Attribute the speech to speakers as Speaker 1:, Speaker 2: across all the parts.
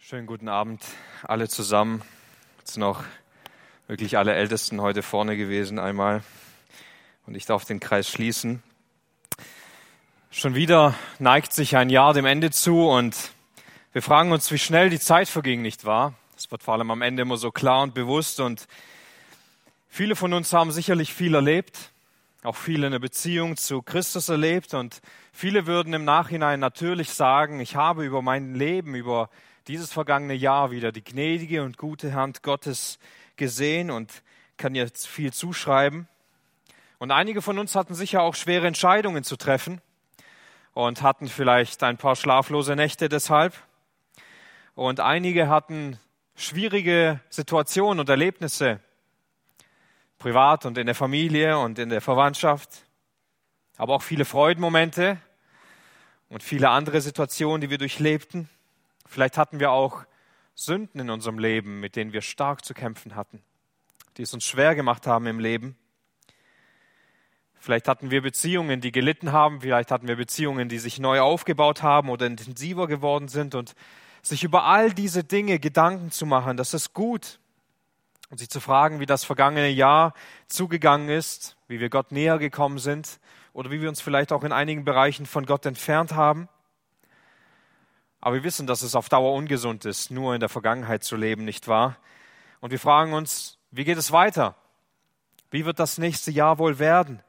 Speaker 1: Schönen guten Abend alle zusammen. Jetzt noch wirklich alle Ältesten heute vorne gewesen einmal. Und ich darf den Kreis schließen. Schon wieder neigt sich ein Jahr dem Ende zu und wir fragen uns, wie schnell die Zeit verging, nicht wahr? Es wird vor allem am Ende immer so klar und bewusst und viele von uns haben sicherlich viel erlebt, auch viele eine Beziehung zu Christus erlebt und viele würden im Nachhinein natürlich sagen, ich habe über mein Leben, über dieses vergangene Jahr wieder die gnädige und gute Hand Gottes gesehen und kann jetzt viel zuschreiben. Und einige von uns hatten sicher auch schwere Entscheidungen zu treffen und hatten vielleicht ein paar schlaflose Nächte deshalb. Und einige hatten schwierige Situationen und Erlebnisse, privat und in der Familie und in der Verwandtschaft, aber auch viele Freudenmomente und viele andere Situationen, die wir durchlebten. Vielleicht hatten wir auch Sünden in unserem Leben, mit denen wir stark zu kämpfen hatten, die es uns schwer gemacht haben im Leben. Vielleicht hatten wir Beziehungen, die gelitten haben, vielleicht hatten wir Beziehungen, die sich neu aufgebaut haben oder intensiver geworden sind und sich über all diese Dinge Gedanken zu machen, das ist gut. Und sich zu fragen, wie das vergangene Jahr zugegangen ist, wie wir Gott näher gekommen sind oder wie wir uns vielleicht auch in einigen Bereichen von Gott entfernt haben. Aber wir wissen, dass es auf Dauer ungesund ist, nur in der Vergangenheit zu leben, nicht wahr? Und wir fragen uns, wie geht es weiter? Wie wird das nächste Jahr wohl werden?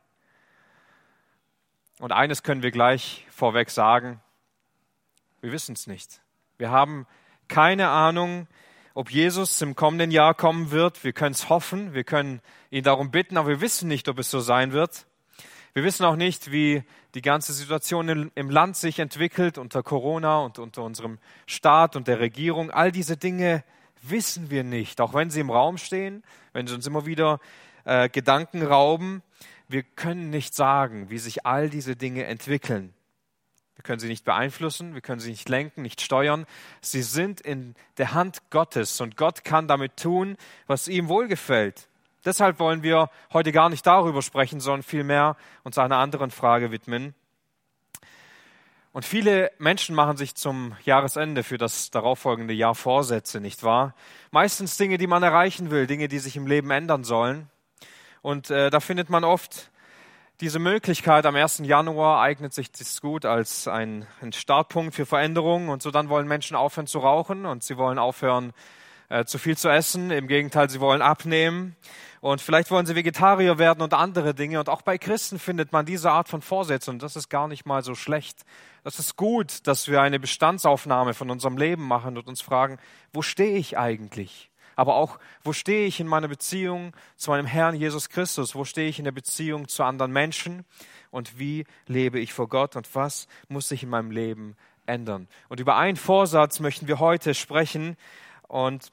Speaker 1: Und eines können wir gleich vorweg sagen, wir wissen es nicht. Wir haben keine Ahnung, ob Jesus im kommenden Jahr kommen wird. Wir können es hoffen, wir können ihn darum bitten, aber wir wissen nicht, ob es so sein wird. Wir wissen auch nicht, wie die ganze Situation im Land sich entwickelt unter Corona und unter unserem Staat und der Regierung. All diese Dinge wissen wir nicht, auch wenn sie im Raum stehen, wenn sie uns immer wieder äh, Gedanken rauben. Wir können nicht sagen, wie sich all diese Dinge entwickeln. Wir können sie nicht beeinflussen, wir können sie nicht lenken, nicht steuern. Sie sind in der Hand Gottes und Gott kann damit tun, was ihm wohlgefällt. Deshalb wollen wir heute gar nicht darüber sprechen, sondern vielmehr uns einer anderen Frage widmen. Und viele Menschen machen sich zum Jahresende für das darauffolgende Jahr Vorsätze, nicht wahr? Meistens Dinge, die man erreichen will, Dinge, die sich im Leben ändern sollen. Und äh, da findet man oft diese Möglichkeit. Am 1. Januar eignet sich das gut als ein, ein Startpunkt für Veränderungen. Und so dann wollen Menschen aufhören zu rauchen und sie wollen aufhören, äh, zu viel zu essen. Im Gegenteil, sie wollen abnehmen. Und vielleicht wollen sie Vegetarier werden und andere Dinge. Und auch bei Christen findet man diese Art von Vorsätzen. Und das ist gar nicht mal so schlecht. Das ist gut, dass wir eine Bestandsaufnahme von unserem Leben machen und uns fragen, wo stehe ich eigentlich? Aber auch, wo stehe ich in meiner Beziehung zu meinem Herrn Jesus Christus? Wo stehe ich in der Beziehung zu anderen Menschen? Und wie lebe ich vor Gott? Und was muss sich in meinem Leben ändern? Und über einen Vorsatz möchten wir heute sprechen. Und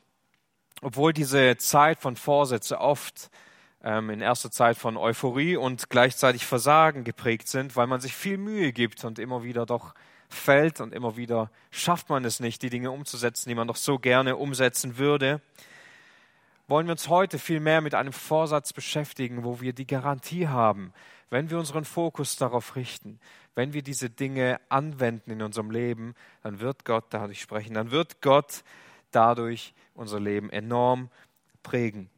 Speaker 1: obwohl diese Zeit von Vorsätze oft ähm, in erster Zeit von Euphorie und gleichzeitig Versagen geprägt sind, weil man sich viel Mühe gibt und immer wieder doch fällt und immer wieder schafft man es nicht, die Dinge umzusetzen, die man doch so gerne umsetzen würde, wollen wir uns heute viel mehr mit einem Vorsatz beschäftigen, wo wir die Garantie haben, wenn wir unseren Fokus darauf richten, wenn wir diese Dinge anwenden in unserem Leben, dann wird Gott dadurch sprechen, dann wird Gott dadurch unser Leben enorm prägen.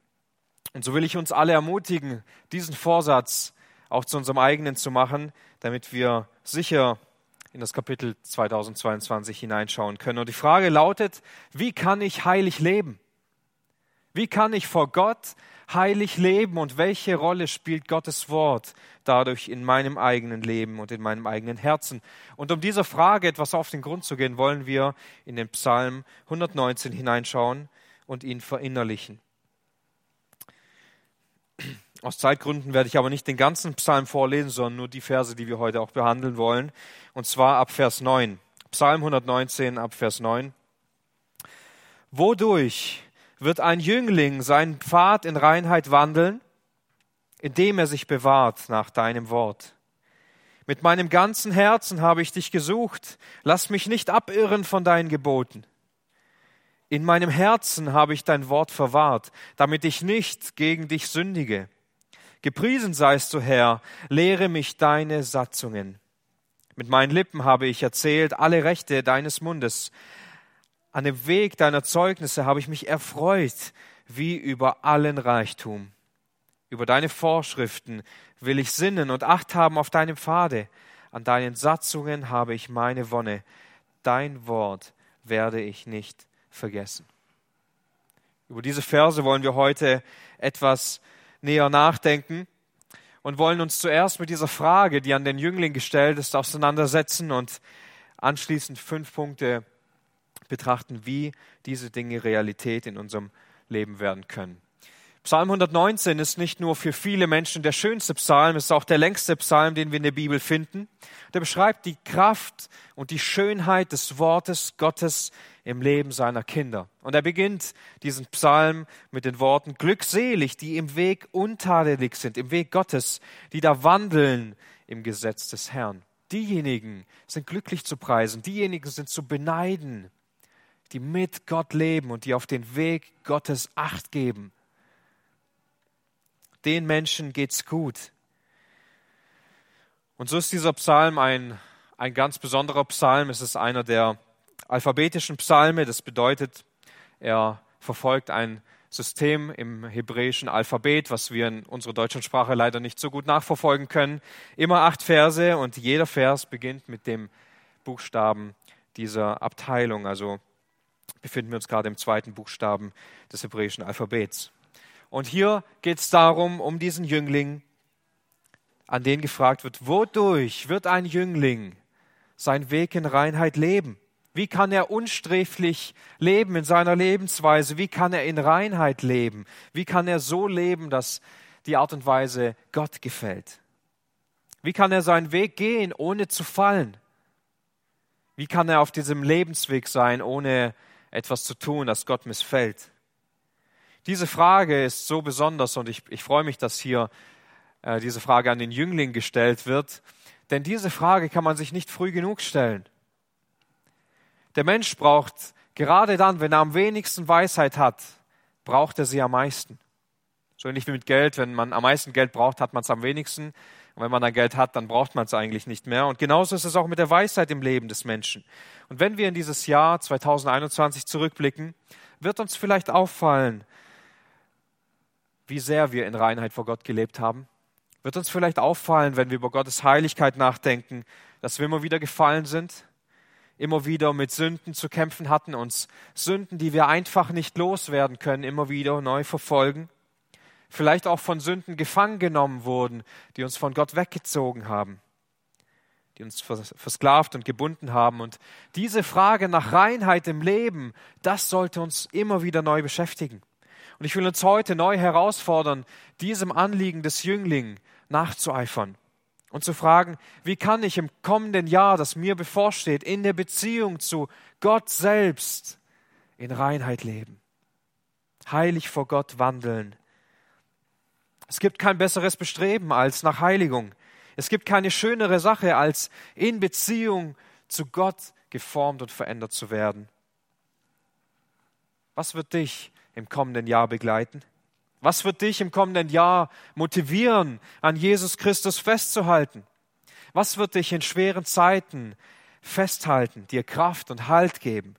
Speaker 1: Und so will ich uns alle ermutigen, diesen Vorsatz auch zu unserem eigenen zu machen, damit wir sicher in das Kapitel 2022 hineinschauen können. Und die Frage lautet, wie kann ich heilig leben? Wie kann ich vor Gott heilig leben und welche Rolle spielt Gottes Wort dadurch in meinem eigenen Leben und in meinem eigenen Herzen? Und um dieser Frage etwas auf den Grund zu gehen, wollen wir in den Psalm 119 hineinschauen und ihn verinnerlichen. Aus Zeitgründen werde ich aber nicht den ganzen Psalm vorlesen, sondern nur die Verse, die wir heute auch behandeln wollen. Und zwar ab Vers 9. Psalm 119 ab Vers 9. Wodurch wird ein Jüngling seinen Pfad in Reinheit wandeln, indem er sich bewahrt nach deinem Wort. Mit meinem ganzen Herzen habe ich dich gesucht. Lass mich nicht abirren von deinen Geboten. In meinem Herzen habe ich dein Wort verwahrt, damit ich nicht gegen dich sündige. Gepriesen seist du, Herr, lehre mich deine Satzungen. Mit meinen Lippen habe ich erzählt alle Rechte deines Mundes. An dem Weg deiner Zeugnisse habe ich mich erfreut, wie über allen Reichtum. Über deine Vorschriften will ich sinnen und Acht haben auf deinem Pfade. An deinen Satzungen habe ich meine Wonne. Dein Wort werde ich nicht vergessen. Über diese Verse wollen wir heute etwas näher nachdenken und wollen uns zuerst mit dieser Frage, die an den Jüngling gestellt ist, auseinandersetzen und anschließend fünf Punkte betrachten, wie diese Dinge Realität in unserem Leben werden können. Psalm 119 ist nicht nur für viele Menschen der schönste Psalm, es ist auch der längste Psalm, den wir in der Bibel finden. Der beschreibt die Kraft und die Schönheit des Wortes Gottes im Leben seiner Kinder. Und er beginnt diesen Psalm mit den Worten, glückselig, die im Weg untadelig sind, im Weg Gottes, die da wandeln im Gesetz des Herrn. Diejenigen sind glücklich zu preisen, diejenigen sind zu beneiden, die mit Gott leben und die auf den Weg Gottes acht geben den Menschen geht's gut. Und so ist dieser Psalm ein, ein ganz besonderer Psalm. Es ist einer der alphabetischen Psalme. Das bedeutet, er verfolgt ein System im hebräischen Alphabet, was wir in unserer deutschen Sprache leider nicht so gut nachverfolgen können. Immer acht Verse und jeder Vers beginnt mit dem Buchstaben dieser Abteilung. Also befinden wir uns gerade im zweiten Buchstaben des hebräischen Alphabets. Und hier geht es darum, um diesen Jüngling, an den gefragt wird, wodurch wird ein Jüngling sein Weg in Reinheit leben? Wie kann er unsträflich leben in seiner Lebensweise? Wie kann er in Reinheit leben? Wie kann er so leben, dass die Art und Weise Gott gefällt? Wie kann er seinen Weg gehen, ohne zu fallen? Wie kann er auf diesem Lebensweg sein, ohne etwas zu tun, das Gott missfällt? Diese Frage ist so besonders und ich, ich freue mich, dass hier äh, diese Frage an den Jüngling gestellt wird, denn diese Frage kann man sich nicht früh genug stellen. Der Mensch braucht gerade dann, wenn er am wenigsten Weisheit hat, braucht er sie am meisten. So ähnlich wie mit Geld, wenn man am meisten Geld braucht, hat man es am wenigsten. Und wenn man dann Geld hat, dann braucht man es eigentlich nicht mehr. Und genauso ist es auch mit der Weisheit im Leben des Menschen. Und wenn wir in dieses Jahr 2021 zurückblicken, wird uns vielleicht auffallen, wie sehr wir in Reinheit vor Gott gelebt haben? Wird uns vielleicht auffallen, wenn wir über Gottes Heiligkeit nachdenken, dass wir immer wieder gefallen sind, immer wieder mit Sünden zu kämpfen hatten, uns Sünden, die wir einfach nicht loswerden können, immer wieder neu verfolgen? Vielleicht auch von Sünden gefangen genommen wurden, die uns von Gott weggezogen haben, die uns versklavt und gebunden haben. Und diese Frage nach Reinheit im Leben, das sollte uns immer wieder neu beschäftigen. Und ich will uns heute neu herausfordern, diesem Anliegen des Jünglings nachzueifern und zu fragen, wie kann ich im kommenden Jahr, das mir bevorsteht, in der Beziehung zu Gott selbst in Reinheit leben, heilig vor Gott wandeln. Es gibt kein besseres Bestreben als nach Heiligung. Es gibt keine schönere Sache, als in Beziehung zu Gott geformt und verändert zu werden. Was wird dich im kommenden Jahr begleiten? Was wird dich im kommenden Jahr motivieren, an Jesus Christus festzuhalten? Was wird dich in schweren Zeiten festhalten, dir Kraft und Halt geben?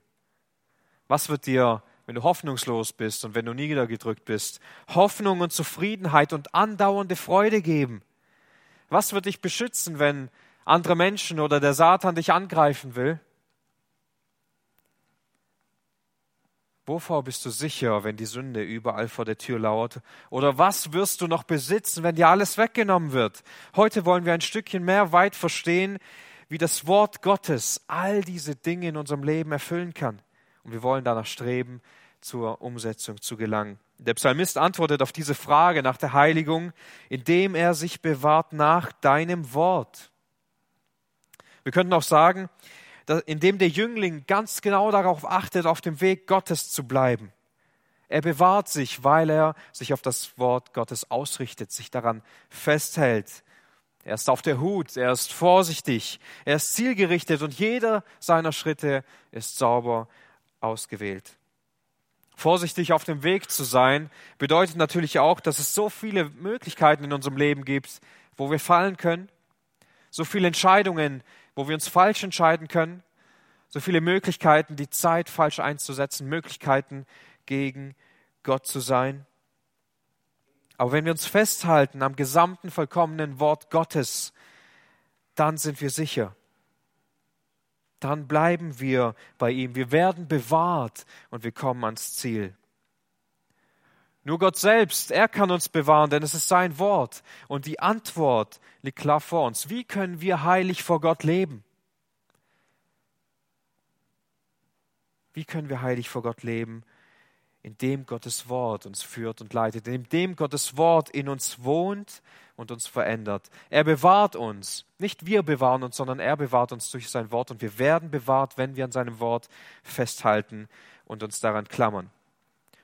Speaker 1: Was wird dir, wenn du hoffnungslos bist und wenn du niedergedrückt bist, Hoffnung und Zufriedenheit und andauernde Freude geben? Was wird dich beschützen, wenn andere Menschen oder der Satan dich angreifen will? Wovor bist du sicher, wenn die Sünde überall vor der Tür lauert? Oder was wirst du noch besitzen, wenn dir alles weggenommen wird? Heute wollen wir ein Stückchen mehr weit verstehen, wie das Wort Gottes all diese Dinge in unserem Leben erfüllen kann. Und wir wollen danach streben, zur Umsetzung zu gelangen. Der Psalmist antwortet auf diese Frage nach der Heiligung, indem er sich bewahrt nach deinem Wort. Wir könnten auch sagen, indem der Jüngling ganz genau darauf achtet, auf dem Weg Gottes zu bleiben. Er bewahrt sich, weil er sich auf das Wort Gottes ausrichtet, sich daran festhält. Er ist auf der Hut, er ist vorsichtig, er ist zielgerichtet und jeder seiner Schritte ist sauber ausgewählt. Vorsichtig auf dem Weg zu sein bedeutet natürlich auch, dass es so viele Möglichkeiten in unserem Leben gibt, wo wir fallen können, so viele Entscheidungen, wo wir uns falsch entscheiden können, so viele Möglichkeiten, die Zeit falsch einzusetzen, Möglichkeiten gegen Gott zu sein. Aber wenn wir uns festhalten am gesamten vollkommenen Wort Gottes, dann sind wir sicher. Dann bleiben wir bei ihm. Wir werden bewahrt und wir kommen ans Ziel. Nur Gott selbst, er kann uns bewahren, denn es ist sein Wort. Und die Antwort liegt klar vor uns. Wie können wir heilig vor Gott leben? Wie können wir heilig vor Gott leben? Indem Gottes Wort uns führt und leitet, indem Gottes Wort in uns wohnt und uns verändert. Er bewahrt uns. Nicht wir bewahren uns, sondern er bewahrt uns durch sein Wort und wir werden bewahrt, wenn wir an seinem Wort festhalten und uns daran klammern.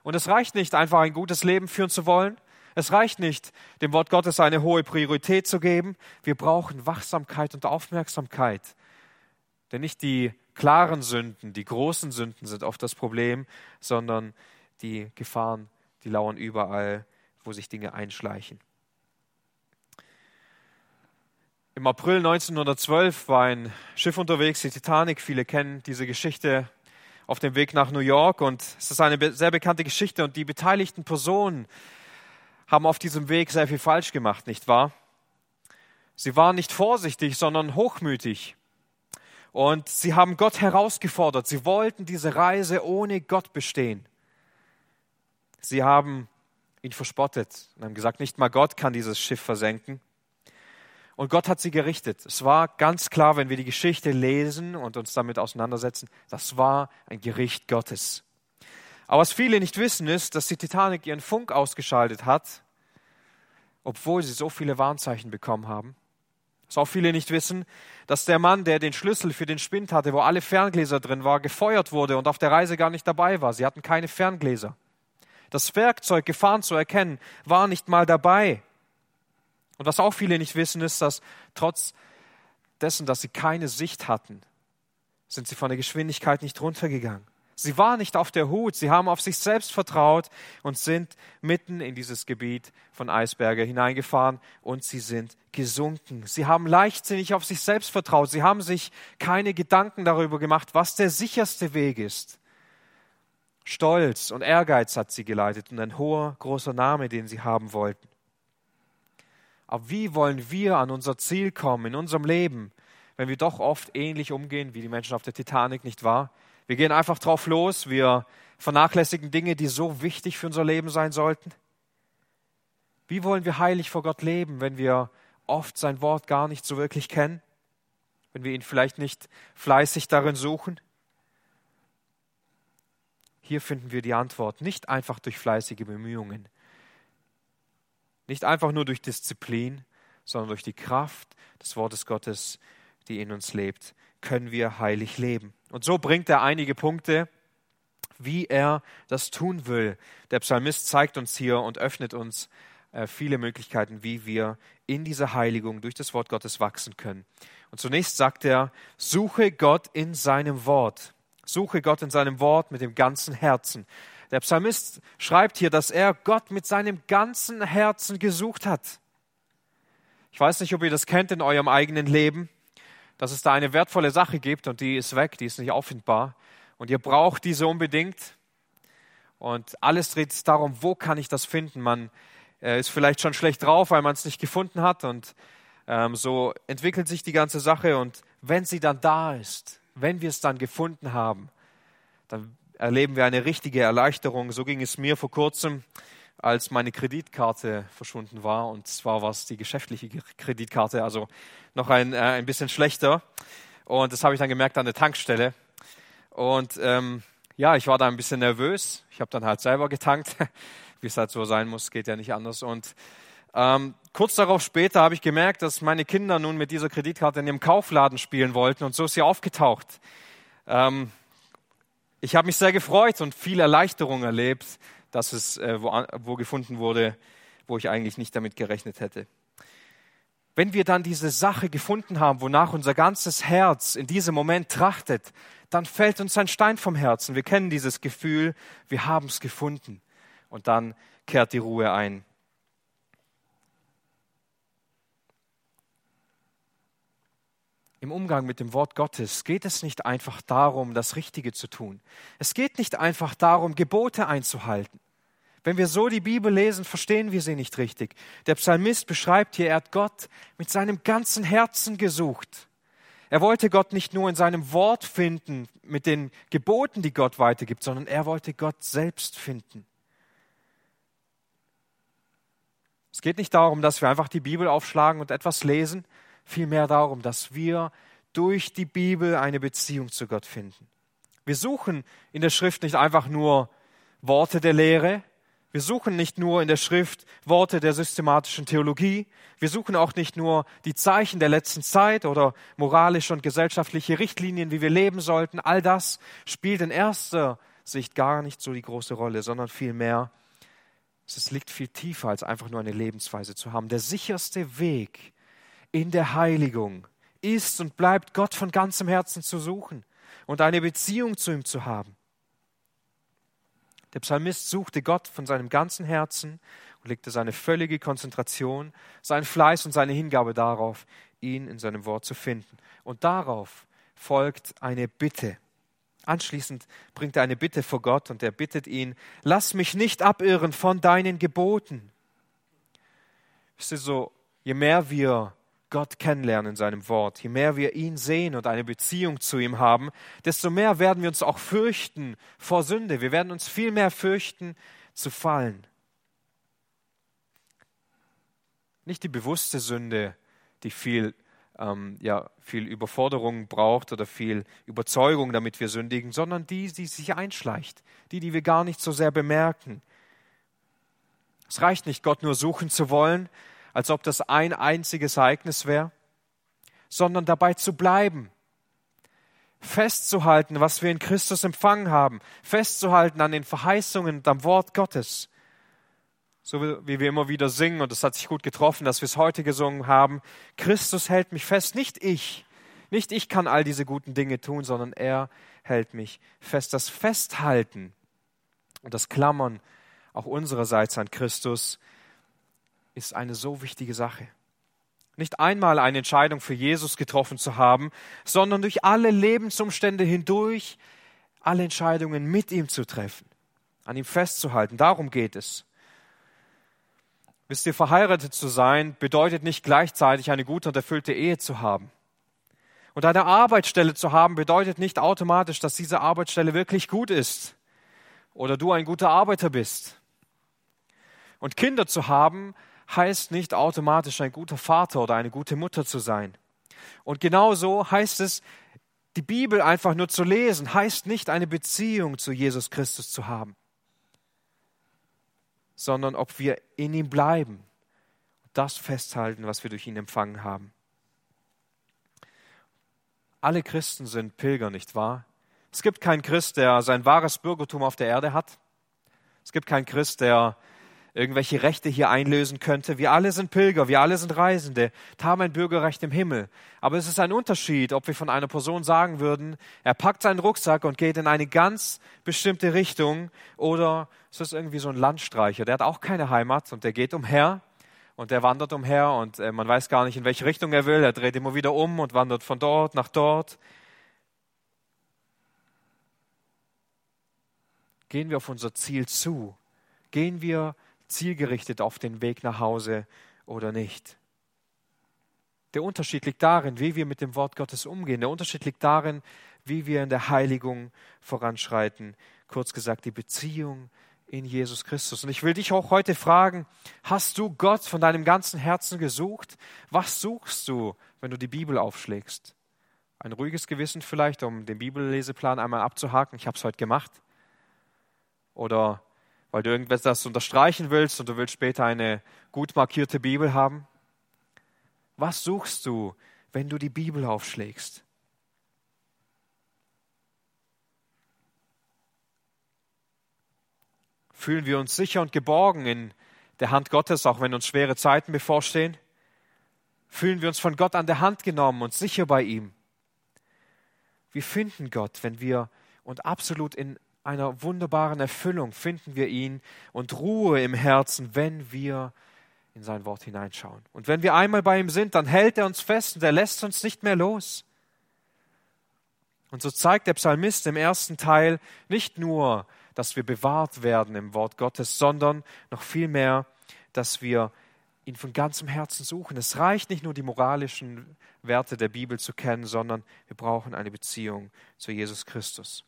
Speaker 1: Und es reicht nicht, einfach ein gutes Leben führen zu wollen. Es reicht nicht, dem Wort Gottes eine hohe Priorität zu geben. Wir brauchen Wachsamkeit und Aufmerksamkeit. Denn nicht die klaren Sünden, die großen Sünden sind oft das Problem, sondern die Gefahren, die lauern überall, wo sich Dinge einschleichen. Im April 1912 war ein Schiff unterwegs, die Titanic. Viele kennen diese Geschichte auf dem Weg nach New York und es ist eine sehr bekannte Geschichte und die beteiligten Personen haben auf diesem Weg sehr viel falsch gemacht, nicht wahr? Sie waren nicht vorsichtig, sondern hochmütig. Und sie haben Gott herausgefordert. Sie wollten diese Reise ohne Gott bestehen. Sie haben ihn verspottet und haben gesagt, nicht mal Gott kann dieses Schiff versenken. Und Gott hat sie gerichtet. Es war ganz klar, wenn wir die Geschichte lesen und uns damit auseinandersetzen, das war ein Gericht Gottes. Aber was viele nicht wissen, ist, dass die Titanic ihren Funk ausgeschaltet hat, obwohl sie so viele Warnzeichen bekommen haben. Was auch viele nicht wissen, dass der Mann, der den Schlüssel für den Spind hatte, wo alle Ferngläser drin waren, gefeuert wurde und auf der Reise gar nicht dabei war. Sie hatten keine Ferngläser. Das Werkzeug, Gefahren zu erkennen, war nicht mal dabei. Und was auch viele nicht wissen, ist, dass trotz dessen, dass sie keine Sicht hatten, sind sie von der Geschwindigkeit nicht runtergegangen. Sie waren nicht auf der Hut, sie haben auf sich selbst vertraut und sind mitten in dieses Gebiet von Eisberge hineingefahren und sie sind gesunken. Sie haben leichtsinnig auf sich selbst vertraut, sie haben sich keine Gedanken darüber gemacht, was der sicherste Weg ist. Stolz und Ehrgeiz hat sie geleitet und ein hoher, großer Name, den sie haben wollten. Aber wie wollen wir an unser Ziel kommen in unserem Leben, wenn wir doch oft ähnlich umgehen wie die Menschen auf der Titanic, nicht wahr? Wir gehen einfach drauf los, wir vernachlässigen Dinge, die so wichtig für unser Leben sein sollten. Wie wollen wir heilig vor Gott leben, wenn wir oft sein Wort gar nicht so wirklich kennen? Wenn wir ihn vielleicht nicht fleißig darin suchen? Hier finden wir die Antwort, nicht einfach durch fleißige Bemühungen, nicht einfach nur durch Disziplin, sondern durch die Kraft des Wortes Gottes, die in uns lebt, können wir heilig leben. Und so bringt er einige Punkte, wie er das tun will. Der Psalmist zeigt uns hier und öffnet uns äh, viele Möglichkeiten, wie wir in dieser Heiligung durch das Wort Gottes wachsen können. Und zunächst sagt er, suche Gott in seinem Wort. Suche Gott in seinem Wort mit dem ganzen Herzen. Der Psalmist schreibt hier, dass er Gott mit seinem ganzen Herzen gesucht hat. Ich weiß nicht, ob ihr das kennt in eurem eigenen Leben, dass es da eine wertvolle Sache gibt und die ist weg, die ist nicht auffindbar. Und ihr braucht diese unbedingt. Und alles dreht sich darum, wo kann ich das finden? Man äh, ist vielleicht schon schlecht drauf, weil man es nicht gefunden hat. Und ähm, so entwickelt sich die ganze Sache. Und wenn sie dann da ist, wenn wir es dann gefunden haben, dann erleben wir eine richtige Erleichterung. So ging es mir vor kurzem, als meine Kreditkarte verschwunden war. Und zwar war es die geschäftliche Kreditkarte, also noch ein, äh, ein bisschen schlechter. Und das habe ich dann gemerkt an der Tankstelle. Und ähm, ja, ich war da ein bisschen nervös. Ich habe dann halt selber getankt, wie es halt so sein muss, geht ja nicht anders. Und ähm, kurz darauf später habe ich gemerkt, dass meine Kinder nun mit dieser Kreditkarte in ihrem Kaufladen spielen wollten. Und so ist sie aufgetaucht. Ähm, ich habe mich sehr gefreut und viel Erleichterung erlebt, dass es äh, wo, wo gefunden wurde, wo ich eigentlich nicht damit gerechnet hätte. Wenn wir dann diese Sache gefunden haben, wonach unser ganzes Herz in diesem Moment trachtet, dann fällt uns ein Stein vom Herzen. Wir kennen dieses Gefühl, wir haben es gefunden. Und dann kehrt die Ruhe ein. Im Umgang mit dem Wort Gottes geht es nicht einfach darum, das Richtige zu tun. Es geht nicht einfach darum, Gebote einzuhalten. Wenn wir so die Bibel lesen, verstehen wir sie nicht richtig. Der Psalmist beschreibt hier, er hat Gott mit seinem ganzen Herzen gesucht. Er wollte Gott nicht nur in seinem Wort finden, mit den Geboten, die Gott weitergibt, sondern er wollte Gott selbst finden. Es geht nicht darum, dass wir einfach die Bibel aufschlagen und etwas lesen, vielmehr darum, dass wir durch die Bibel eine Beziehung zu Gott finden. Wir suchen in der Schrift nicht einfach nur Worte der Lehre, wir suchen nicht nur in der Schrift Worte der systematischen Theologie, wir suchen auch nicht nur die Zeichen der letzten Zeit oder moralische und gesellschaftliche Richtlinien, wie wir leben sollten. All das spielt in erster Sicht gar nicht so die große Rolle, sondern vielmehr, es liegt viel tiefer, als einfach nur eine Lebensweise zu haben. Der sicherste Weg in der Heiligung ist und bleibt Gott von ganzem Herzen zu suchen und eine Beziehung zu ihm zu haben. Der Psalmist suchte Gott von seinem ganzen Herzen und legte seine völlige Konzentration, seinen Fleiß und seine Hingabe darauf, ihn in seinem Wort zu finden. Und darauf folgt eine Bitte. Anschließend bringt er eine Bitte vor Gott und er bittet ihn, lass mich nicht abirren von deinen Geboten. Wisst ihr so, je mehr wir Gott kennenlernen in seinem Wort, je mehr wir ihn sehen und eine Beziehung zu ihm haben, desto mehr werden wir uns auch fürchten vor Sünde. Wir werden uns viel mehr fürchten zu fallen. Nicht die bewusste Sünde, die viel, ähm, ja, viel Überforderung braucht oder viel Überzeugung, damit wir sündigen, sondern die, die sich einschleicht, die, die wir gar nicht so sehr bemerken. Es reicht nicht, Gott nur suchen zu wollen, als ob das ein einziges Ereignis wäre, sondern dabei zu bleiben, festzuhalten, was wir in Christus empfangen haben, festzuhalten an den Verheißungen und am Wort Gottes. So wie wir immer wieder singen, und es hat sich gut getroffen, dass wir es heute gesungen haben, Christus hält mich fest, nicht ich. Nicht ich kann all diese guten Dinge tun, sondern er hält mich fest. Das Festhalten und das Klammern auch unsererseits an Christus ist eine so wichtige Sache. Nicht einmal eine Entscheidung für Jesus getroffen zu haben, sondern durch alle Lebensumstände hindurch alle Entscheidungen mit ihm zu treffen, an ihm festzuhalten. Darum geht es. Wisst ihr, verheiratet zu sein bedeutet nicht gleichzeitig eine gute und erfüllte Ehe zu haben. Und eine Arbeitsstelle zu haben bedeutet nicht automatisch, dass diese Arbeitsstelle wirklich gut ist oder du ein guter Arbeiter bist. Und Kinder zu haben heißt nicht automatisch ein guter Vater oder eine gute Mutter zu sein. Und genauso heißt es, die Bibel einfach nur zu lesen, heißt nicht eine Beziehung zu Jesus Christus zu haben, sondern ob wir in ihm bleiben, das festhalten, was wir durch ihn empfangen haben. Alle Christen sind Pilger, nicht wahr? Es gibt keinen Christ, der sein wahres Bürgertum auf der Erde hat. Es gibt keinen Christ, der irgendwelche Rechte hier einlösen könnte. Wir alle sind Pilger, wir alle sind Reisende, haben ein Bürgerrecht im Himmel. Aber es ist ein Unterschied, ob wir von einer Person sagen würden, er packt seinen Rucksack und geht in eine ganz bestimmte Richtung oder es ist irgendwie so ein Landstreicher, der hat auch keine Heimat und der geht umher und der wandert umher und äh, man weiß gar nicht, in welche Richtung er will. Er dreht immer wieder um und wandert von dort nach dort. Gehen wir auf unser Ziel zu? Gehen wir zielgerichtet auf den Weg nach Hause oder nicht. Der Unterschied liegt darin, wie wir mit dem Wort Gottes umgehen. Der Unterschied liegt darin, wie wir in der Heiligung voranschreiten. Kurz gesagt, die Beziehung in Jesus Christus. Und ich will dich auch heute fragen, hast du Gott von deinem ganzen Herzen gesucht? Was suchst du, wenn du die Bibel aufschlägst? Ein ruhiges Gewissen vielleicht, um den Bibelleseplan einmal abzuhaken. Ich habe es heute gemacht. Oder weil du irgendwas unterstreichen willst und du willst später eine gut markierte Bibel haben? Was suchst du, wenn du die Bibel aufschlägst? Fühlen wir uns sicher und geborgen in der Hand Gottes, auch wenn uns schwere Zeiten bevorstehen? Fühlen wir uns von Gott an der Hand genommen und sicher bei ihm? Wir finden Gott, wenn wir und absolut in einer wunderbaren Erfüllung finden wir ihn und Ruhe im Herzen, wenn wir in sein Wort hineinschauen. Und wenn wir einmal bei ihm sind, dann hält er uns fest und er lässt uns nicht mehr los. Und so zeigt der Psalmist im ersten Teil nicht nur, dass wir bewahrt werden im Wort Gottes, sondern noch vielmehr, dass wir ihn von ganzem Herzen suchen. Es reicht nicht nur die moralischen Werte der Bibel zu kennen, sondern wir brauchen eine Beziehung zu Jesus Christus.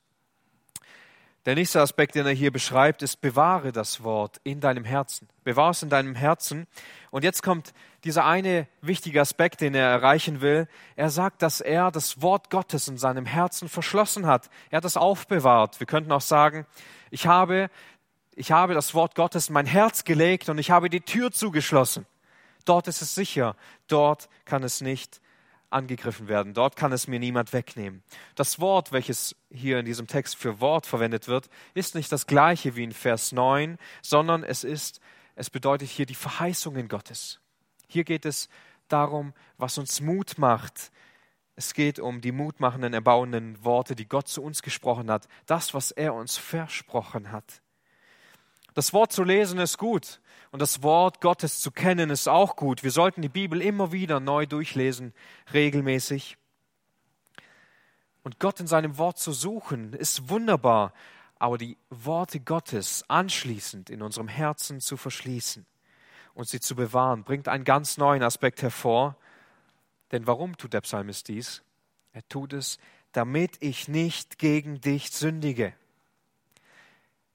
Speaker 1: Der nächste Aspekt, den er hier beschreibt, ist, bewahre das Wort in deinem Herzen. Bewahre es in deinem Herzen. Und jetzt kommt dieser eine wichtige Aspekt, den er erreichen will. Er sagt, dass er das Wort Gottes in seinem Herzen verschlossen hat. Er hat es aufbewahrt. Wir könnten auch sagen, ich habe, ich habe das Wort Gottes in mein Herz gelegt und ich habe die Tür zugeschlossen. Dort ist es sicher. Dort kann es nicht angegriffen werden. Dort kann es mir niemand wegnehmen. Das Wort, welches hier in diesem Text für Wort verwendet wird, ist nicht das gleiche wie in Vers 9, sondern es ist, es bedeutet hier die Verheißungen Gottes. Hier geht es darum, was uns Mut macht. Es geht um die mutmachenden, erbauenden Worte, die Gott zu uns gesprochen hat. Das, was er uns versprochen hat. Das Wort zu lesen ist gut. Und das Wort Gottes zu kennen ist auch gut. Wir sollten die Bibel immer wieder neu durchlesen, regelmäßig. Und Gott in seinem Wort zu suchen, ist wunderbar, aber die Worte Gottes anschließend in unserem Herzen zu verschließen und sie zu bewahren, bringt einen ganz neuen Aspekt hervor. Denn warum tut der Psalmist dies? Er tut es, damit ich nicht gegen dich sündige.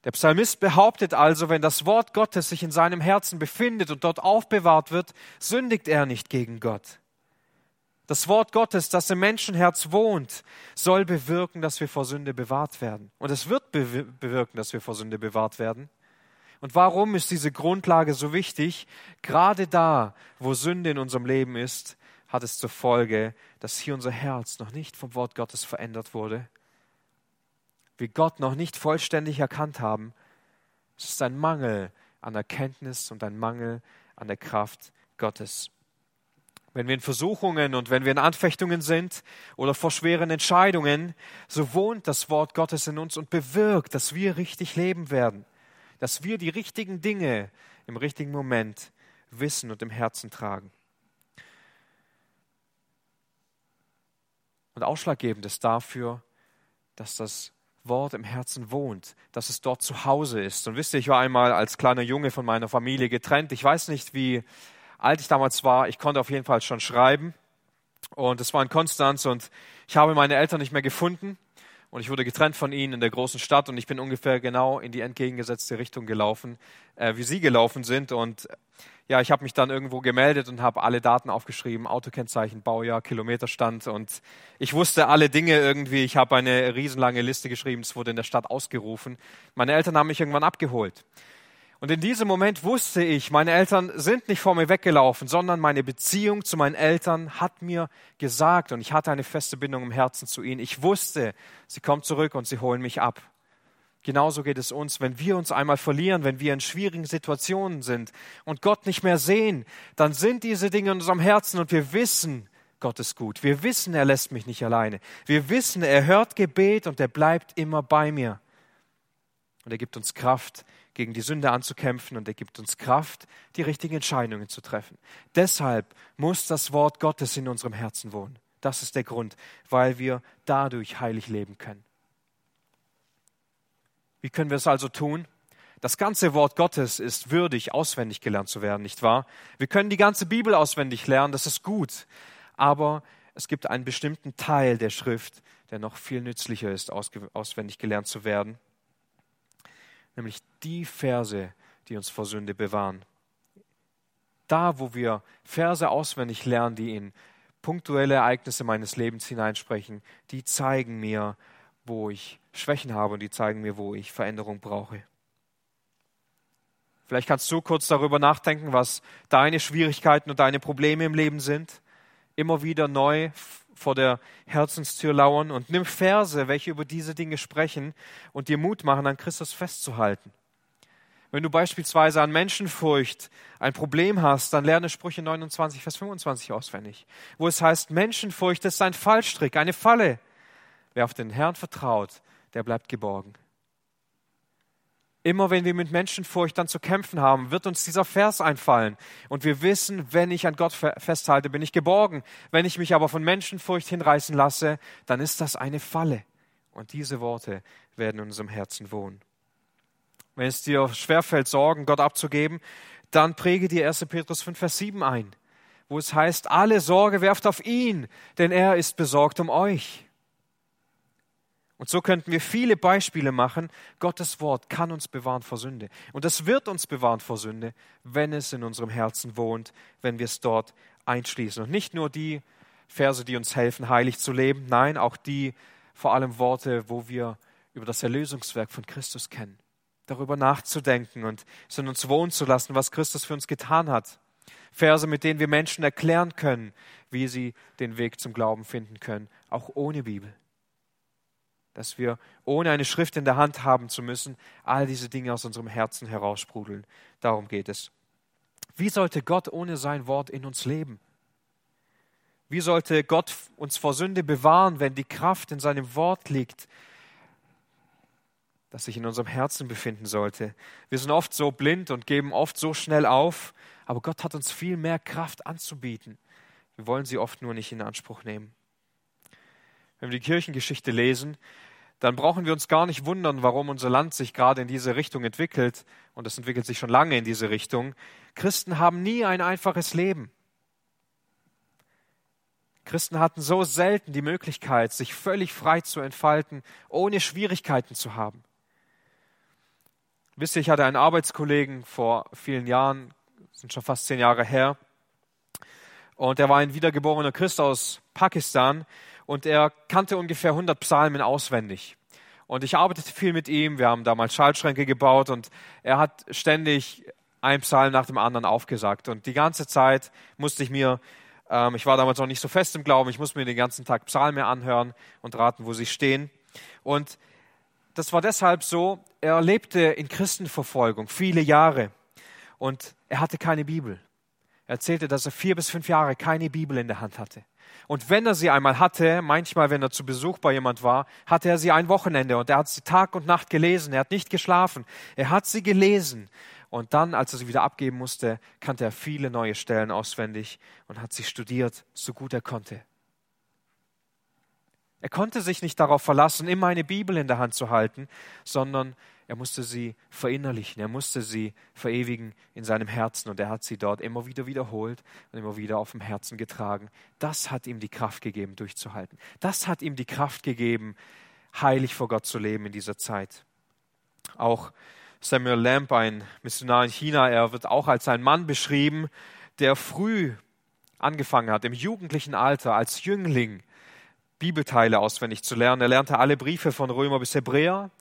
Speaker 1: Der Psalmist behauptet also, wenn das Wort Gottes sich in seinem Herzen befindet und dort aufbewahrt wird, sündigt er nicht gegen Gott. Das Wort Gottes, das im Menschenherz wohnt, soll bewirken, dass wir vor Sünde bewahrt werden. Und es wird bewirken, dass wir vor Sünde bewahrt werden. Und warum ist diese Grundlage so wichtig? Gerade da, wo Sünde in unserem Leben ist, hat es zur Folge, dass hier unser Herz noch nicht vom Wort Gottes verändert wurde wir Gott noch nicht vollständig erkannt haben, es ist ein Mangel an Erkenntnis und ein Mangel an der Kraft Gottes. Wenn wir in Versuchungen und wenn wir in Anfechtungen sind oder vor schweren Entscheidungen, so wohnt das Wort Gottes in uns und bewirkt, dass wir richtig leben werden, dass wir die richtigen Dinge im richtigen Moment wissen und im Herzen tragen. Und ausschlaggebend ist dafür, dass das Wort im Herzen wohnt, dass es dort zu Hause ist. Und wisst ihr, ich war einmal als kleiner Junge von meiner Familie getrennt. Ich weiß nicht, wie alt ich damals war. Ich konnte auf jeden Fall schon schreiben. Und es war in Konstanz und ich habe meine Eltern nicht mehr gefunden. Und ich wurde getrennt von ihnen in der großen Stadt und ich bin ungefähr genau in die entgegengesetzte Richtung gelaufen, äh, wie sie gelaufen sind. Und ja, ich habe mich dann irgendwo gemeldet und habe alle Daten aufgeschrieben, Autokennzeichen, Baujahr, Kilometerstand und ich wusste alle Dinge irgendwie. Ich habe eine riesenlange Liste geschrieben, es wurde in der Stadt ausgerufen. Meine Eltern haben mich irgendwann abgeholt. Und in diesem Moment wusste ich, meine Eltern sind nicht vor mir weggelaufen, sondern meine Beziehung zu meinen Eltern hat mir gesagt und ich hatte eine feste Bindung im Herzen zu ihnen. Ich wusste, sie kommen zurück und sie holen mich ab. Genauso geht es uns, wenn wir uns einmal verlieren, wenn wir in schwierigen Situationen sind und Gott nicht mehr sehen, dann sind diese Dinge in unserem Herzen und wir wissen, Gott ist gut. Wir wissen, er lässt mich nicht alleine. Wir wissen, er hört Gebet und er bleibt immer bei mir. Und er gibt uns Kraft, gegen die Sünde anzukämpfen und er gibt uns Kraft, die richtigen Entscheidungen zu treffen. Deshalb muss das Wort Gottes in unserem Herzen wohnen. Das ist der Grund, weil wir dadurch heilig leben können. Wie können wir es also tun? Das ganze Wort Gottes ist würdig, auswendig gelernt zu werden, nicht wahr? Wir können die ganze Bibel auswendig lernen, das ist gut. Aber es gibt einen bestimmten Teil der Schrift, der noch viel nützlicher ist, auswendig gelernt zu werden. Nämlich die Verse, die uns vor Sünde bewahren. Da, wo wir Verse auswendig lernen, die in punktuelle Ereignisse meines Lebens hineinsprechen, die zeigen mir, wo ich Schwächen habe und die zeigen mir, wo ich Veränderung brauche. Vielleicht kannst du kurz darüber nachdenken, was deine Schwierigkeiten und deine Probleme im Leben sind. Immer wieder neu vor der Herzenstür lauern und nimm Verse, welche über diese Dinge sprechen und dir Mut machen, an Christus festzuhalten. Wenn du beispielsweise an Menschenfurcht ein Problem hast, dann lerne Sprüche 29, Vers 25 auswendig, wo es heißt, Menschenfurcht ist ein Fallstrick, eine Falle. Wer auf den Herrn vertraut, der bleibt geborgen. Immer wenn wir mit Menschenfurcht dann zu kämpfen haben, wird uns dieser Vers einfallen. Und wir wissen, wenn ich an Gott festhalte, bin ich geborgen. Wenn ich mich aber von Menschenfurcht hinreißen lasse, dann ist das eine Falle. Und diese Worte werden in unserem Herzen wohnen. Wenn es dir schwerfällt, Sorgen Gott abzugeben, dann präge dir 1. Petrus 5, Vers 7 ein, wo es heißt, alle Sorge werft auf ihn, denn er ist besorgt um euch. Und so könnten wir viele Beispiele machen. Gottes Wort kann uns bewahren vor Sünde. Und es wird uns bewahren vor Sünde, wenn es in unserem Herzen wohnt, wenn wir es dort einschließen. Und nicht nur die Verse, die uns helfen, heilig zu leben, nein, auch die vor allem Worte, wo wir über das Erlösungswerk von Christus kennen. Darüber nachzudenken und es in uns wohnen zu lassen, was Christus für uns getan hat. Verse, mit denen wir Menschen erklären können, wie sie den Weg zum Glauben finden können, auch ohne Bibel dass wir, ohne eine Schrift in der Hand haben zu müssen, all diese Dinge aus unserem Herzen heraussprudeln. Darum geht es. Wie sollte Gott ohne sein Wort in uns leben? Wie sollte Gott uns vor Sünde bewahren, wenn die Kraft in seinem Wort liegt, das sich in unserem Herzen befinden sollte? Wir sind oft so blind und geben oft so schnell auf, aber Gott hat uns viel mehr Kraft anzubieten. Wir wollen sie oft nur nicht in Anspruch nehmen. Wenn wir die Kirchengeschichte lesen, dann brauchen wir uns gar nicht wundern, warum unser Land sich gerade in diese Richtung entwickelt. Und es entwickelt sich schon lange in diese Richtung. Christen haben nie ein einfaches Leben. Christen hatten so selten die Möglichkeit, sich völlig frei zu entfalten, ohne Schwierigkeiten zu haben. Wisst ihr, ich hatte einen Arbeitskollegen vor vielen Jahren, sind schon fast zehn Jahre her, und er war ein wiedergeborener Christ aus Pakistan und er kannte ungefähr 100 Psalmen auswendig. Und ich arbeitete viel mit ihm. Wir haben damals Schaltschränke gebaut und er hat ständig ein Psalm nach dem anderen aufgesagt. Und die ganze Zeit musste ich mir, ähm, ich war damals noch nicht so fest im Glauben, ich musste mir den ganzen Tag Psalme anhören und raten, wo sie stehen. Und das war deshalb so, er lebte in Christenverfolgung viele Jahre und er hatte keine Bibel. Er erzählte, dass er vier bis fünf Jahre keine Bibel in der Hand hatte. Und wenn er sie einmal hatte, manchmal, wenn er zu Besuch bei jemand war, hatte er sie ein Wochenende und er hat sie Tag und Nacht gelesen. Er hat nicht geschlafen. Er hat sie gelesen. Und dann, als er sie wieder abgeben musste, kannte er viele neue Stellen auswendig und hat sie studiert, so gut er konnte. Er konnte sich nicht darauf verlassen, immer eine Bibel in der Hand zu halten, sondern er musste sie verinnerlichen, er musste sie verewigen in seinem Herzen und er hat sie dort immer wieder wiederholt und immer wieder auf dem Herzen getragen. Das hat ihm die Kraft gegeben, durchzuhalten. Das hat ihm die Kraft gegeben, heilig vor Gott zu leben in dieser Zeit. Auch Samuel Lamb, ein Missionar in China, er wird auch als ein Mann beschrieben, der früh angefangen hat, im jugendlichen Alter, als Jüngling, Bibelteile auswendig zu lernen. Er lernte alle Briefe von Römer bis Hebräer.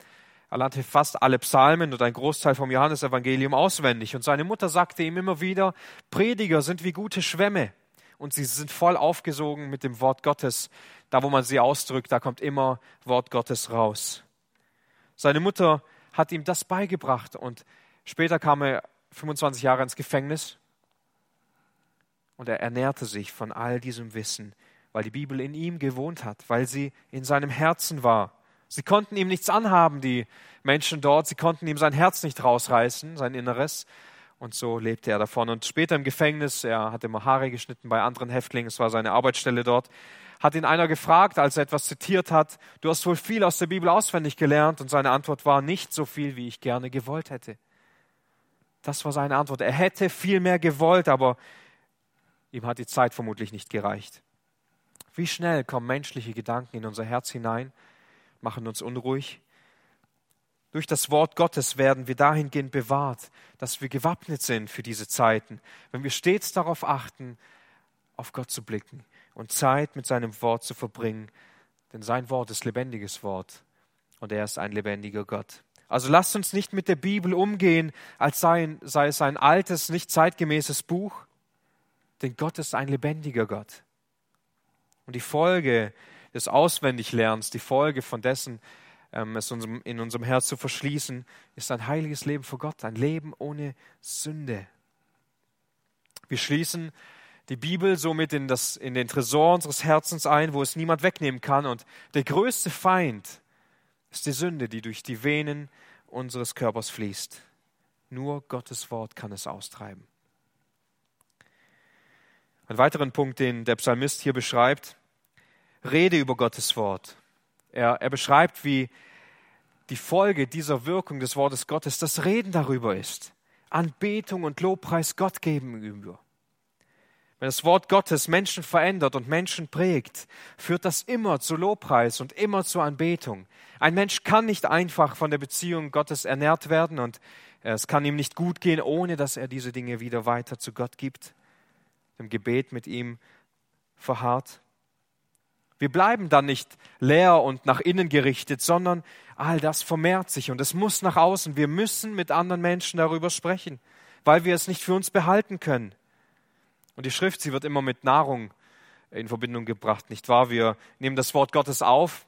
Speaker 1: Er lernte fast alle Psalmen und ein Großteil vom Johannesevangelium auswendig. Und seine Mutter sagte ihm immer wieder, Prediger sind wie gute Schwämme. Und sie sind voll aufgesogen mit dem Wort Gottes. Da, wo man sie ausdrückt, da kommt immer Wort Gottes raus. Seine Mutter hat ihm das beigebracht und später kam er 25 Jahre ins Gefängnis und er ernährte sich von all diesem Wissen, weil die Bibel in ihm gewohnt hat, weil sie in seinem Herzen war. Sie konnten ihm nichts anhaben, die Menschen dort. Sie konnten ihm sein Herz nicht rausreißen, sein Inneres. Und so lebte er davon. Und später im Gefängnis, er hat immer Haare geschnitten bei anderen Häftlingen, es war seine Arbeitsstelle dort, hat ihn einer gefragt, als er etwas zitiert hat, du hast wohl viel aus der Bibel auswendig gelernt. Und seine Antwort war, nicht so viel, wie ich gerne gewollt hätte. Das war seine Antwort. Er hätte viel mehr gewollt, aber ihm hat die Zeit vermutlich nicht gereicht. Wie schnell kommen menschliche Gedanken in unser Herz hinein machen uns unruhig. Durch das Wort Gottes werden wir dahingehend bewahrt, dass wir gewappnet sind für diese Zeiten, wenn wir stets darauf achten, auf Gott zu blicken und Zeit mit seinem Wort zu verbringen. Denn sein Wort ist lebendiges Wort und er ist ein lebendiger Gott. Also lasst uns nicht mit der Bibel umgehen, als sei, sei es ein altes, nicht zeitgemäßes Buch, denn Gott ist ein lebendiger Gott. Und die Folge des Auswendiglernens, die Folge von dessen, ähm, es in unserem Herz zu verschließen, ist ein heiliges Leben vor Gott, ein Leben ohne Sünde. Wir schließen die Bibel somit in, das, in den Tresor unseres Herzens ein, wo es niemand wegnehmen kann. Und der größte Feind ist die Sünde, die durch die Venen unseres Körpers fließt. Nur Gottes Wort kann es austreiben. Ein weiterer Punkt, den der Psalmist hier beschreibt, rede über Gottes Wort. Er, er beschreibt, wie die Folge dieser Wirkung des Wortes Gottes das Reden darüber ist. Anbetung und Lobpreis Gott geben über. Wenn das Wort Gottes Menschen verändert und Menschen prägt, führt das immer zu Lobpreis und immer zur Anbetung. Ein Mensch kann nicht einfach von der Beziehung Gottes ernährt werden und es kann ihm nicht gut gehen, ohne dass er diese Dinge wieder weiter zu Gott gibt, im Gebet mit ihm verharrt. Wir bleiben dann nicht leer und nach innen gerichtet, sondern all das vermehrt sich und es muss nach außen. Wir müssen mit anderen Menschen darüber sprechen, weil wir es nicht für uns behalten können. Und die Schrift, sie wird immer mit Nahrung in Verbindung gebracht, nicht wahr? Wir nehmen das Wort Gottes auf,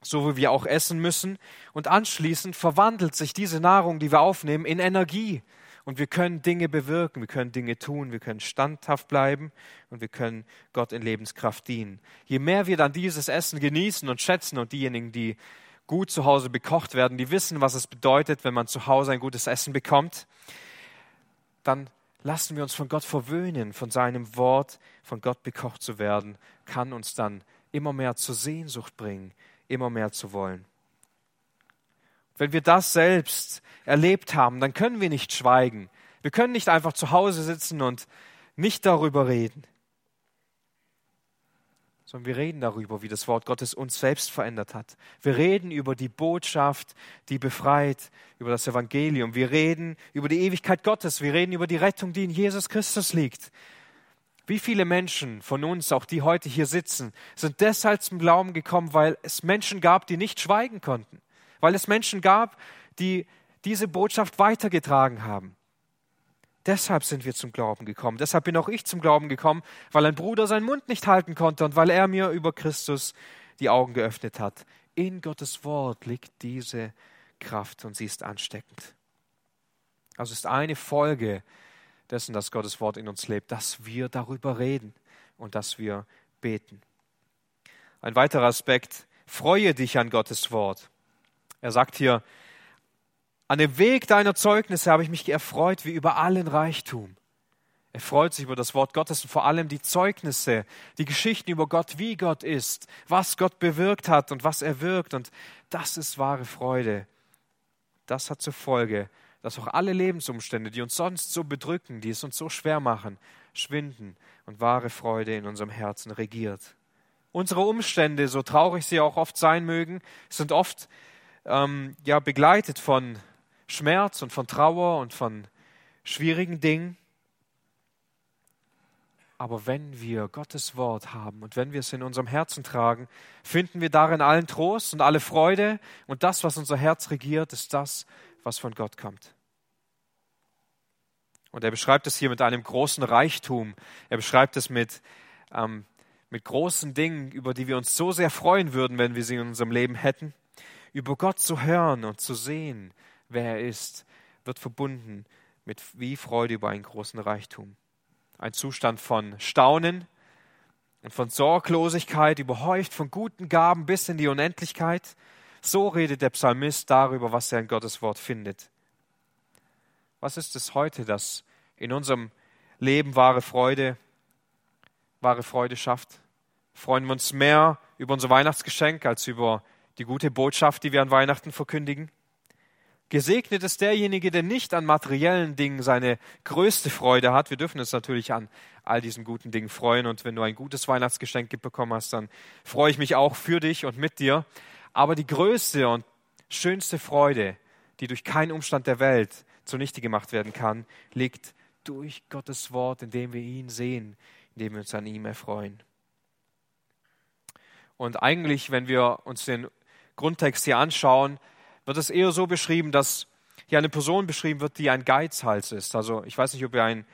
Speaker 1: so wie wir auch essen müssen, und anschließend verwandelt sich diese Nahrung, die wir aufnehmen, in Energie. Und wir können Dinge bewirken, wir können Dinge tun, wir können standhaft bleiben und wir können Gott in Lebenskraft dienen. Je mehr wir dann dieses Essen genießen und schätzen und diejenigen, die gut zu Hause bekocht werden, die wissen, was es bedeutet, wenn man zu Hause ein gutes Essen bekommt, dann lassen wir uns von Gott verwöhnen, von seinem Wort, von Gott bekocht zu werden, kann uns dann immer mehr zur Sehnsucht bringen, immer mehr zu wollen. Wenn wir das selbst erlebt haben, dann können wir nicht schweigen. Wir können nicht einfach zu Hause sitzen und nicht darüber reden, sondern wir reden darüber, wie das Wort Gottes uns selbst verändert hat. Wir reden über die Botschaft, die befreit, über das Evangelium. Wir reden über die Ewigkeit Gottes. Wir reden über die Rettung, die in Jesus Christus liegt. Wie viele Menschen von uns, auch die heute hier sitzen, sind deshalb zum Glauben gekommen, weil es Menschen gab, die nicht schweigen konnten, weil es Menschen gab, die diese Botschaft weitergetragen haben. Deshalb sind wir zum Glauben gekommen. Deshalb bin auch ich zum Glauben gekommen, weil ein Bruder seinen Mund nicht halten konnte und weil er mir über Christus die Augen geöffnet hat. In Gottes Wort liegt diese Kraft und sie ist ansteckend. Also ist eine Folge dessen, dass Gottes Wort in uns lebt, dass wir darüber reden und dass wir beten. Ein weiterer Aspekt, freue dich an Gottes Wort. Er sagt hier, an dem Weg deiner Zeugnisse habe ich mich erfreut wie über allen Reichtum. Er freut sich über das Wort Gottes und vor allem die Zeugnisse, die Geschichten über Gott, wie Gott ist, was Gott bewirkt hat und was er wirkt. Und das ist wahre Freude. Das hat zur Folge, dass auch alle Lebensumstände, die uns sonst so bedrücken, die es uns so schwer machen, schwinden und wahre Freude in unserem Herzen regiert. Unsere Umstände, so traurig sie auch oft sein mögen, sind oft ähm, ja begleitet von Schmerz und von Trauer und von schwierigen Dingen. Aber wenn wir Gottes Wort haben und wenn wir es in unserem Herzen tragen, finden wir darin allen Trost und alle Freude. Und das, was unser Herz regiert, ist das, was von Gott kommt. Und er beschreibt es hier mit einem großen Reichtum. Er beschreibt es mit, ähm, mit großen Dingen, über die wir uns so sehr freuen würden, wenn wir sie in unserem Leben hätten. Über Gott zu hören und zu sehen, wer er ist, wird verbunden mit wie Freude über einen großen Reichtum. Ein Zustand von Staunen und von Sorglosigkeit, überhäuft von guten Gaben bis in die Unendlichkeit. So redet der Psalmist darüber, was er in Gottes Wort findet. Was ist es heute, das in unserem Leben wahre Freude, wahre Freude schafft? Freuen wir uns mehr über unser Weihnachtsgeschenk als über die gute Botschaft, die wir an Weihnachten verkündigen? Gesegnet ist derjenige, der nicht an materiellen Dingen seine größte Freude hat. Wir dürfen uns natürlich an all diesen guten Dingen freuen. Und wenn du ein gutes Weihnachtsgeschenk bekommen hast, dann freue ich mich auch für dich und mit dir. Aber die größte und schönste Freude, die durch keinen Umstand der Welt zunichte gemacht werden kann, liegt durch Gottes Wort, indem wir ihn sehen, indem wir uns an ihm erfreuen. Und eigentlich, wenn wir uns den Grundtext hier anschauen, wird es eher so beschrieben, dass hier eine Person beschrieben wird, die ein Geizhals ist. Also ich weiß nicht, ob ihr einen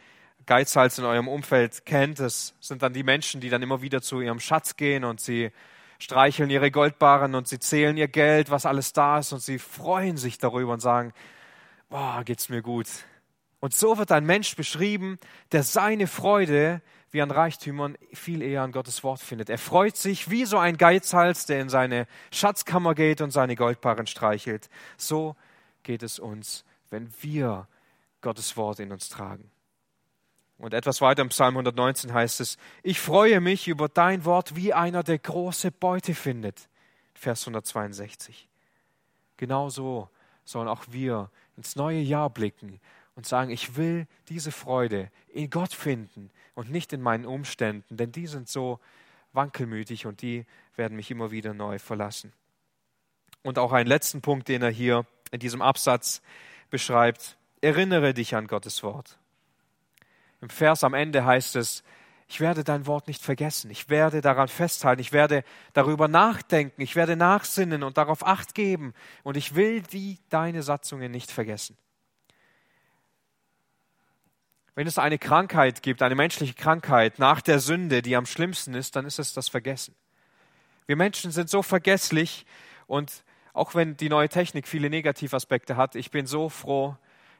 Speaker 1: Geizhals in eurem Umfeld kennt. Das sind dann die Menschen, die dann immer wieder zu ihrem Schatz gehen und sie streicheln ihre Goldbarren und sie zählen ihr Geld, was alles da ist und sie freuen sich darüber und sagen, boah, geht's mir gut. Und so wird ein Mensch beschrieben, der seine Freude wie an Reichtümern viel eher an Gottes Wort findet. Er freut sich wie so ein Geizhals, der in seine Schatzkammer geht und seine Goldbarren streichelt. So geht es uns, wenn wir Gottes Wort in uns tragen. Und etwas weiter im Psalm 119 heißt es, ich freue mich über dein Wort, wie einer, der große Beute findet. Vers 162. Genauso sollen auch wir ins neue Jahr blicken und sagen, ich will diese Freude in Gott finden und nicht in meinen Umständen, denn die sind so wankelmütig und die werden mich immer wieder neu verlassen. Und auch einen letzten Punkt, den er hier in diesem Absatz beschreibt, erinnere dich an Gottes Wort. Im Vers am Ende heißt es, ich werde dein Wort nicht vergessen, ich werde daran festhalten, ich werde darüber nachdenken, ich werde nachsinnen und darauf acht geben und ich will die deine Satzungen nicht vergessen. Wenn es eine Krankheit gibt, eine menschliche Krankheit nach der Sünde, die am schlimmsten ist, dann ist es das Vergessen. Wir Menschen sind so vergesslich und auch wenn die neue Technik viele Negativaspekte hat, ich bin so froh,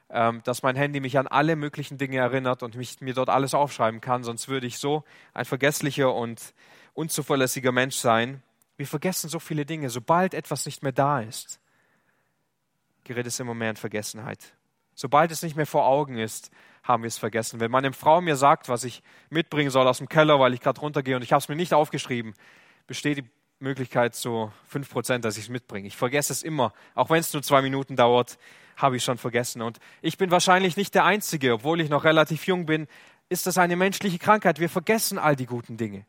Speaker 1: ähm, dass mein Handy mich an alle möglichen Dinge erinnert und mich, mir dort alles aufschreiben kann, sonst würde ich so ein vergesslicher und unzuverlässiger Mensch sein. Wir vergessen so viele Dinge. Sobald etwas nicht mehr da ist, gerät es immer mehr in Vergessenheit. Sobald es nicht mehr vor Augen ist, haben wir es vergessen. Wenn meine Frau mir sagt, was ich mitbringen soll aus dem Keller, weil ich gerade runtergehe und ich habe es mir nicht aufgeschrieben, besteht die Möglichkeit zu fünf Prozent, dass ich es mitbringe. Ich vergesse es immer, auch wenn es nur zwei Minuten dauert, habe ich schon vergessen. Und ich bin wahrscheinlich nicht der Einzige, obwohl ich noch relativ jung bin, ist das eine menschliche Krankheit. Wir vergessen all die guten Dinge.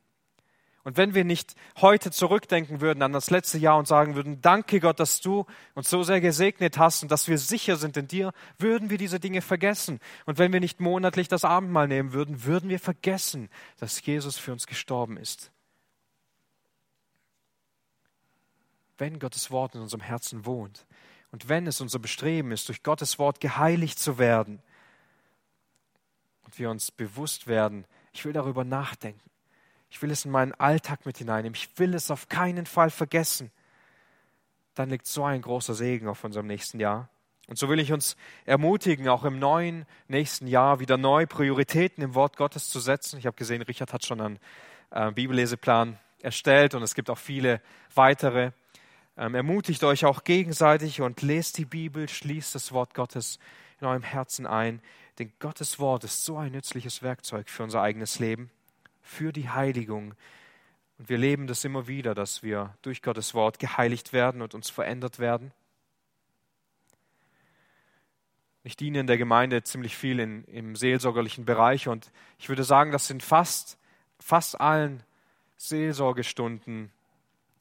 Speaker 1: Und wenn wir nicht heute zurückdenken würden an das letzte Jahr und sagen würden, danke Gott, dass du uns so sehr gesegnet hast und dass wir sicher sind in dir, würden wir diese Dinge vergessen. Und wenn wir nicht monatlich das Abendmahl nehmen würden, würden wir vergessen, dass Jesus für uns gestorben ist. Wenn Gottes Wort in unserem Herzen wohnt und wenn es unser Bestreben ist, durch Gottes Wort geheiligt zu werden und wir uns bewusst werden, ich will darüber nachdenken ich will es in meinen Alltag mit hineinnehmen. Ich will es auf keinen Fall vergessen. Dann liegt so ein großer Segen auf unserem nächsten Jahr. Und so will ich uns ermutigen, auch im neuen nächsten Jahr wieder neu Prioritäten im Wort Gottes zu setzen. Ich habe gesehen, Richard hat schon einen äh, Bibelleseplan erstellt und es gibt auch viele weitere. Ähm, ermutigt euch auch gegenseitig und lest die Bibel, schließt das Wort Gottes in eurem Herzen ein. Denn Gottes Wort ist so ein nützliches Werkzeug für unser eigenes Leben für die Heiligung. Und wir leben das immer wieder, dass wir durch Gottes Wort geheiligt werden und uns verändert werden. Ich diene in der Gemeinde ziemlich viel in, im seelsorgerlichen Bereich und ich würde sagen, dass in fast, fast allen Seelsorgestunden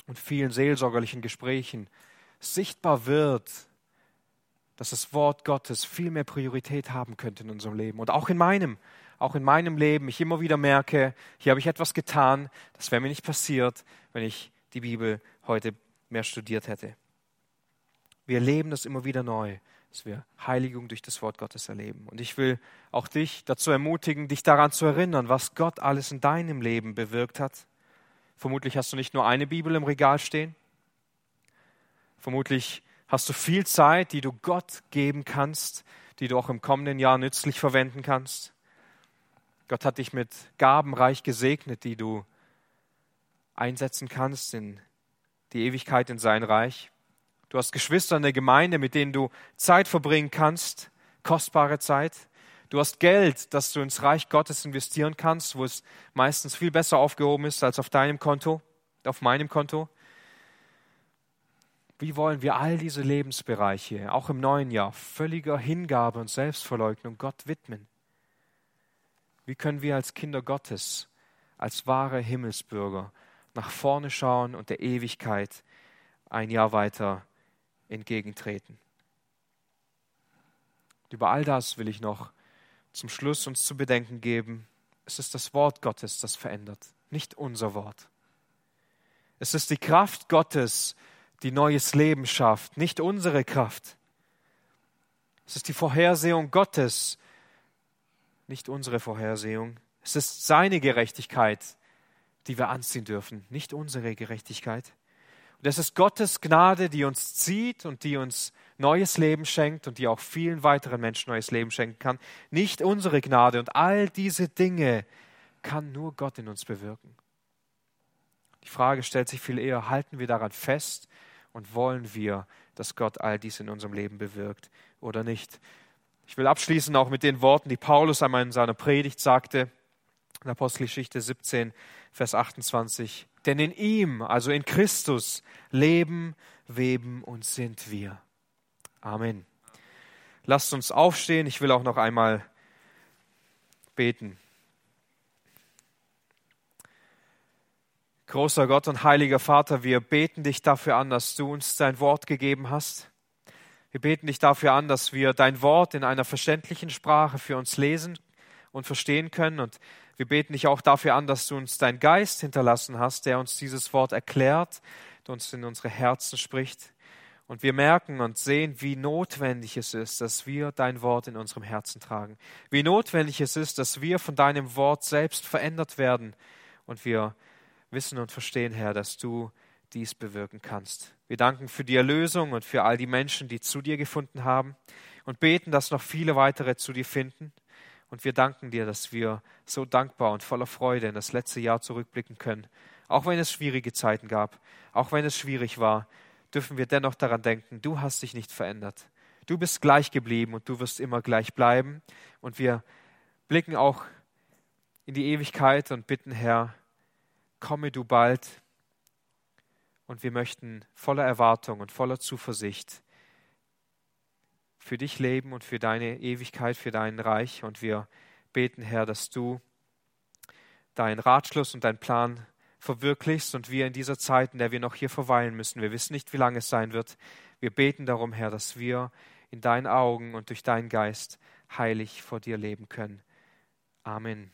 Speaker 1: und vielen seelsorgerlichen Gesprächen sichtbar wird, dass das Wort Gottes viel mehr Priorität haben könnte in unserem Leben und auch in meinem auch in meinem Leben ich immer wieder merke, hier habe ich etwas getan, das wäre mir nicht passiert, wenn ich die Bibel heute mehr studiert hätte. Wir erleben das immer wieder neu, dass wir Heiligung durch das Wort Gottes erleben. Und ich will auch dich dazu ermutigen, dich daran zu erinnern, was Gott alles in deinem Leben bewirkt hat. Vermutlich hast du nicht nur eine Bibel im Regal stehen. Vermutlich hast du viel Zeit, die du Gott geben kannst, die du auch im kommenden Jahr nützlich verwenden kannst. Gott hat dich mit Gaben reich gesegnet, die du einsetzen kannst in die Ewigkeit in sein Reich. Du hast Geschwister in der Gemeinde, mit denen du Zeit verbringen kannst, kostbare Zeit. Du hast Geld, das du ins Reich Gottes investieren kannst, wo es meistens viel besser aufgehoben ist als auf deinem Konto, auf meinem Konto. Wie wollen wir all diese Lebensbereiche, auch im neuen Jahr, völliger Hingabe und Selbstverleugnung Gott widmen? Wie können wir als Kinder Gottes, als wahre Himmelsbürger nach vorne schauen und der Ewigkeit ein Jahr weiter entgegentreten? Über all das will ich noch zum Schluss uns zu bedenken geben. Es ist das Wort Gottes, das verändert, nicht unser Wort. Es ist die Kraft Gottes, die neues Leben schafft, nicht unsere Kraft. Es ist die Vorhersehung Gottes, nicht unsere Vorhersehung. Es ist seine Gerechtigkeit, die wir anziehen dürfen, nicht unsere Gerechtigkeit. Und es ist Gottes Gnade, die uns zieht und die uns neues Leben schenkt und die auch vielen weiteren Menschen neues Leben schenken kann. Nicht unsere Gnade. Und all diese Dinge kann nur Gott in uns bewirken. Die Frage stellt sich viel eher, halten wir daran fest und wollen wir dass Gott all dies in unserem Leben bewirkt oder nicht. Ich will abschließen auch mit den Worten, die Paulus einmal in seiner Predigt sagte, in Apostelgeschichte 17, Vers 28. Denn in ihm, also in Christus, leben, weben und sind wir. Amen. Lasst uns aufstehen. Ich will auch noch einmal beten. Großer Gott und heiliger Vater, wir beten dich dafür an, dass du uns dein Wort gegeben hast. Wir beten dich dafür an, dass wir dein Wort in einer verständlichen Sprache für uns lesen und verstehen können. Und wir beten dich auch dafür an, dass du uns dein Geist hinterlassen hast, der uns dieses Wort erklärt, der uns in unsere Herzen spricht. Und wir merken und sehen, wie notwendig es ist, dass wir dein Wort in unserem Herzen tragen. Wie notwendig es ist, dass wir von deinem Wort selbst verändert werden. Und wir wissen und verstehen, Herr, dass du dies bewirken kannst. Wir danken für die Erlösung und für all die Menschen, die zu dir gefunden haben und beten, dass noch viele weitere zu dir finden. Und wir danken dir, dass wir so dankbar und voller Freude in das letzte Jahr zurückblicken können. Auch wenn es schwierige Zeiten gab, auch wenn es schwierig war, dürfen wir dennoch daran denken, du hast dich nicht verändert. Du bist gleich geblieben und du wirst immer gleich bleiben. Und wir blicken auch in die Ewigkeit und bitten, Herr, komme du bald. Und wir möchten voller Erwartung und voller Zuversicht für dich leben und für deine Ewigkeit, für dein Reich. Und wir beten, Herr, dass du deinen Ratschluss und deinen Plan verwirklichst und wir in dieser Zeit, in der wir noch hier verweilen müssen, wir wissen nicht, wie lange es sein wird, wir beten darum, Herr, dass wir in deinen Augen und durch deinen Geist heilig vor dir leben können. Amen.